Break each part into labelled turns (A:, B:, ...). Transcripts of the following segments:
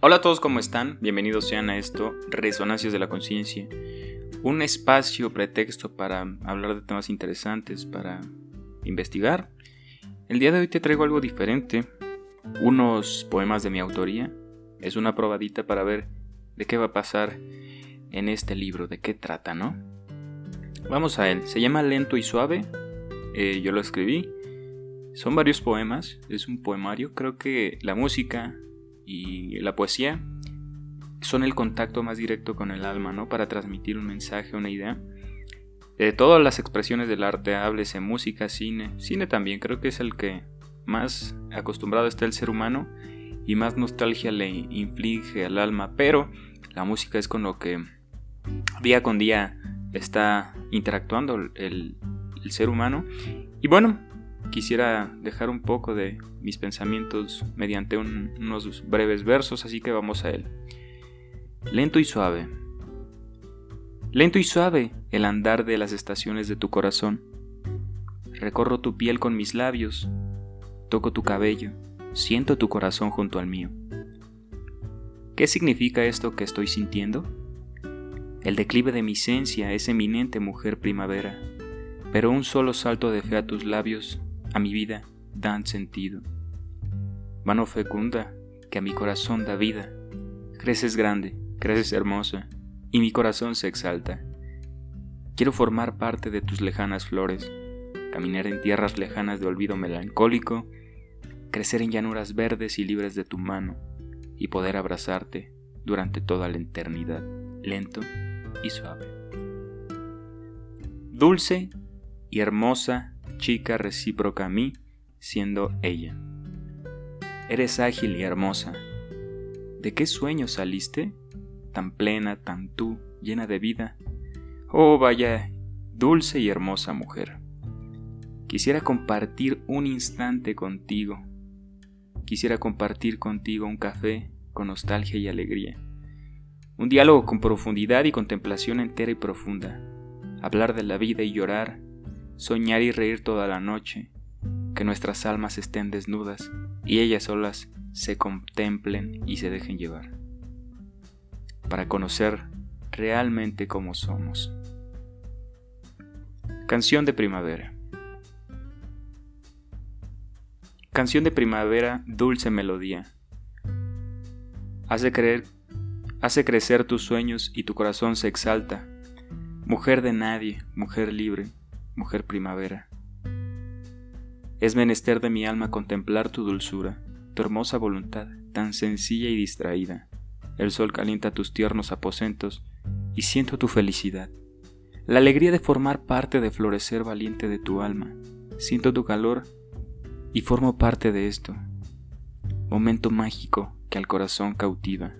A: Hola a todos, ¿cómo están? Bienvenidos sean a esto, Resonancias de la Conciencia. Un espacio, pretexto para hablar de temas interesantes, para investigar. El día de hoy te traigo algo diferente, unos poemas de mi autoría. Es una probadita para ver de qué va a pasar en este libro, de qué trata, ¿no? Vamos a él. Se llama Lento y Suave. Eh, yo lo escribí. Son varios poemas, es un poemario. Creo que la música y la poesía son el contacto más directo con el alma, ¿no? Para transmitir un mensaje, una idea. De todas las expresiones del arte, háblese música, cine, cine también, creo que es el que más acostumbrado está el ser humano y más nostalgia le inflige al alma, pero la música es con lo que día con día está interactuando el, el ser humano. Y bueno, quisiera dejar un poco de mis pensamientos mediante unos breves versos, así que vamos a él. Lento y suave. Lento y suave el andar de las estaciones de tu corazón. Recorro tu piel con mis labios, toco tu cabello, siento tu corazón junto al mío. ¿Qué significa esto que estoy sintiendo? El declive de mi esencia es eminente mujer primavera, pero un solo salto de fe a tus labios a mi vida dan sentido. Mano fecunda que a mi corazón da vida. Creces grande, creces hermosa, y mi corazón se exalta. Quiero formar parte de tus lejanas flores, caminar en tierras lejanas de olvido melancólico, crecer en llanuras verdes y libres de tu mano, y poder abrazarte durante toda la eternidad, lento y suave. Dulce y hermosa chica recíproca a mí, siendo ella. Eres ágil y hermosa. ¿De qué sueño saliste? Tan plena, tan tú, llena de vida. Oh, vaya, dulce y hermosa mujer. Quisiera compartir un instante contigo. Quisiera compartir contigo un café con nostalgia y alegría. Un diálogo con profundidad y contemplación entera y profunda. Hablar de la vida y llorar soñar y reír toda la noche, que nuestras almas estén desnudas y ellas solas se contemplen y se dejen llevar, para conocer realmente cómo somos. Canción de primavera. Canción de primavera, dulce melodía. Hace creer, hace crecer tus sueños y tu corazón se exalta. Mujer de nadie, mujer libre, mujer primavera. Es menester de mi alma contemplar tu dulzura, tu hermosa voluntad, tan sencilla y distraída. El sol calienta tus tiernos aposentos y siento tu felicidad. La alegría de formar parte de florecer valiente de tu alma. Siento tu calor y formo parte de esto. Momento mágico que al corazón cautiva.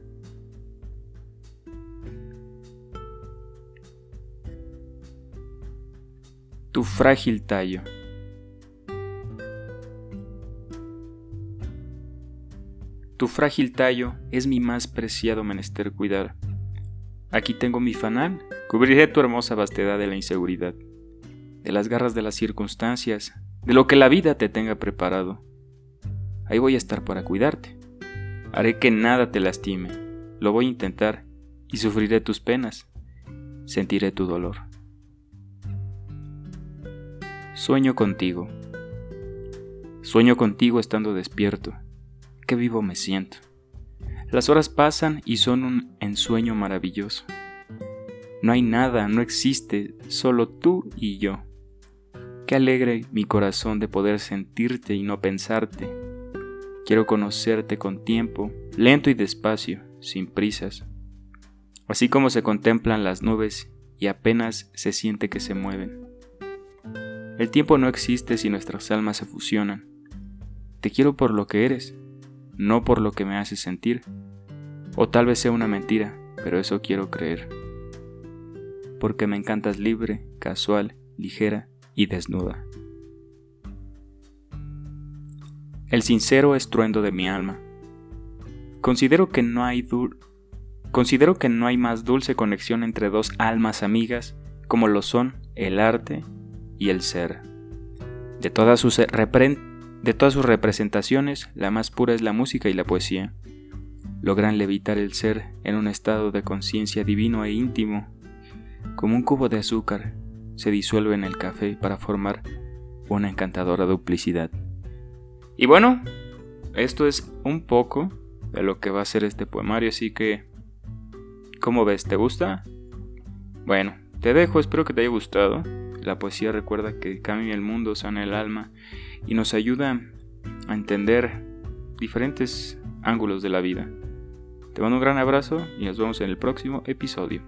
A: Tu frágil tallo. Tu frágil tallo es mi más preciado menester cuidar. Aquí tengo mi fanal, cubriré tu hermosa vastedad de la inseguridad, de las garras de las circunstancias, de lo que la vida te tenga preparado. Ahí voy a estar para cuidarte. Haré que nada te lastime, lo voy a intentar y sufriré tus penas, sentiré tu dolor. Sueño contigo. Sueño contigo estando despierto. Qué vivo me siento. Las horas pasan y son un ensueño maravilloso. No hay nada, no existe, solo tú y yo. Qué alegre mi corazón de poder sentirte y no pensarte. Quiero conocerte con tiempo, lento y despacio, sin prisas. Así como se contemplan las nubes y apenas se siente que se mueven. El tiempo no existe si nuestras almas se fusionan. Te quiero por lo que eres, no por lo que me haces sentir. O tal vez sea una mentira, pero eso quiero creer. Porque me encantas libre, casual, ligera y desnuda. El sincero estruendo de mi alma. Considero que no hay Considero que no hay más dulce conexión entre dos almas amigas como lo son el arte y el ser. De todas, sus de todas sus representaciones, la más pura es la música y la poesía. logran levitar el ser en un estado de conciencia divino e íntimo, como un cubo de azúcar se disuelve en el café para formar una encantadora duplicidad. Y bueno, esto es un poco de lo que va a ser este poemario, así que, ¿cómo ves? ¿Te gusta? Bueno, te dejo, espero que te haya gustado. La poesía recuerda que cambia el mundo, sana el alma y nos ayuda a entender diferentes ángulos de la vida. Te mando un gran abrazo y nos vemos en el próximo episodio.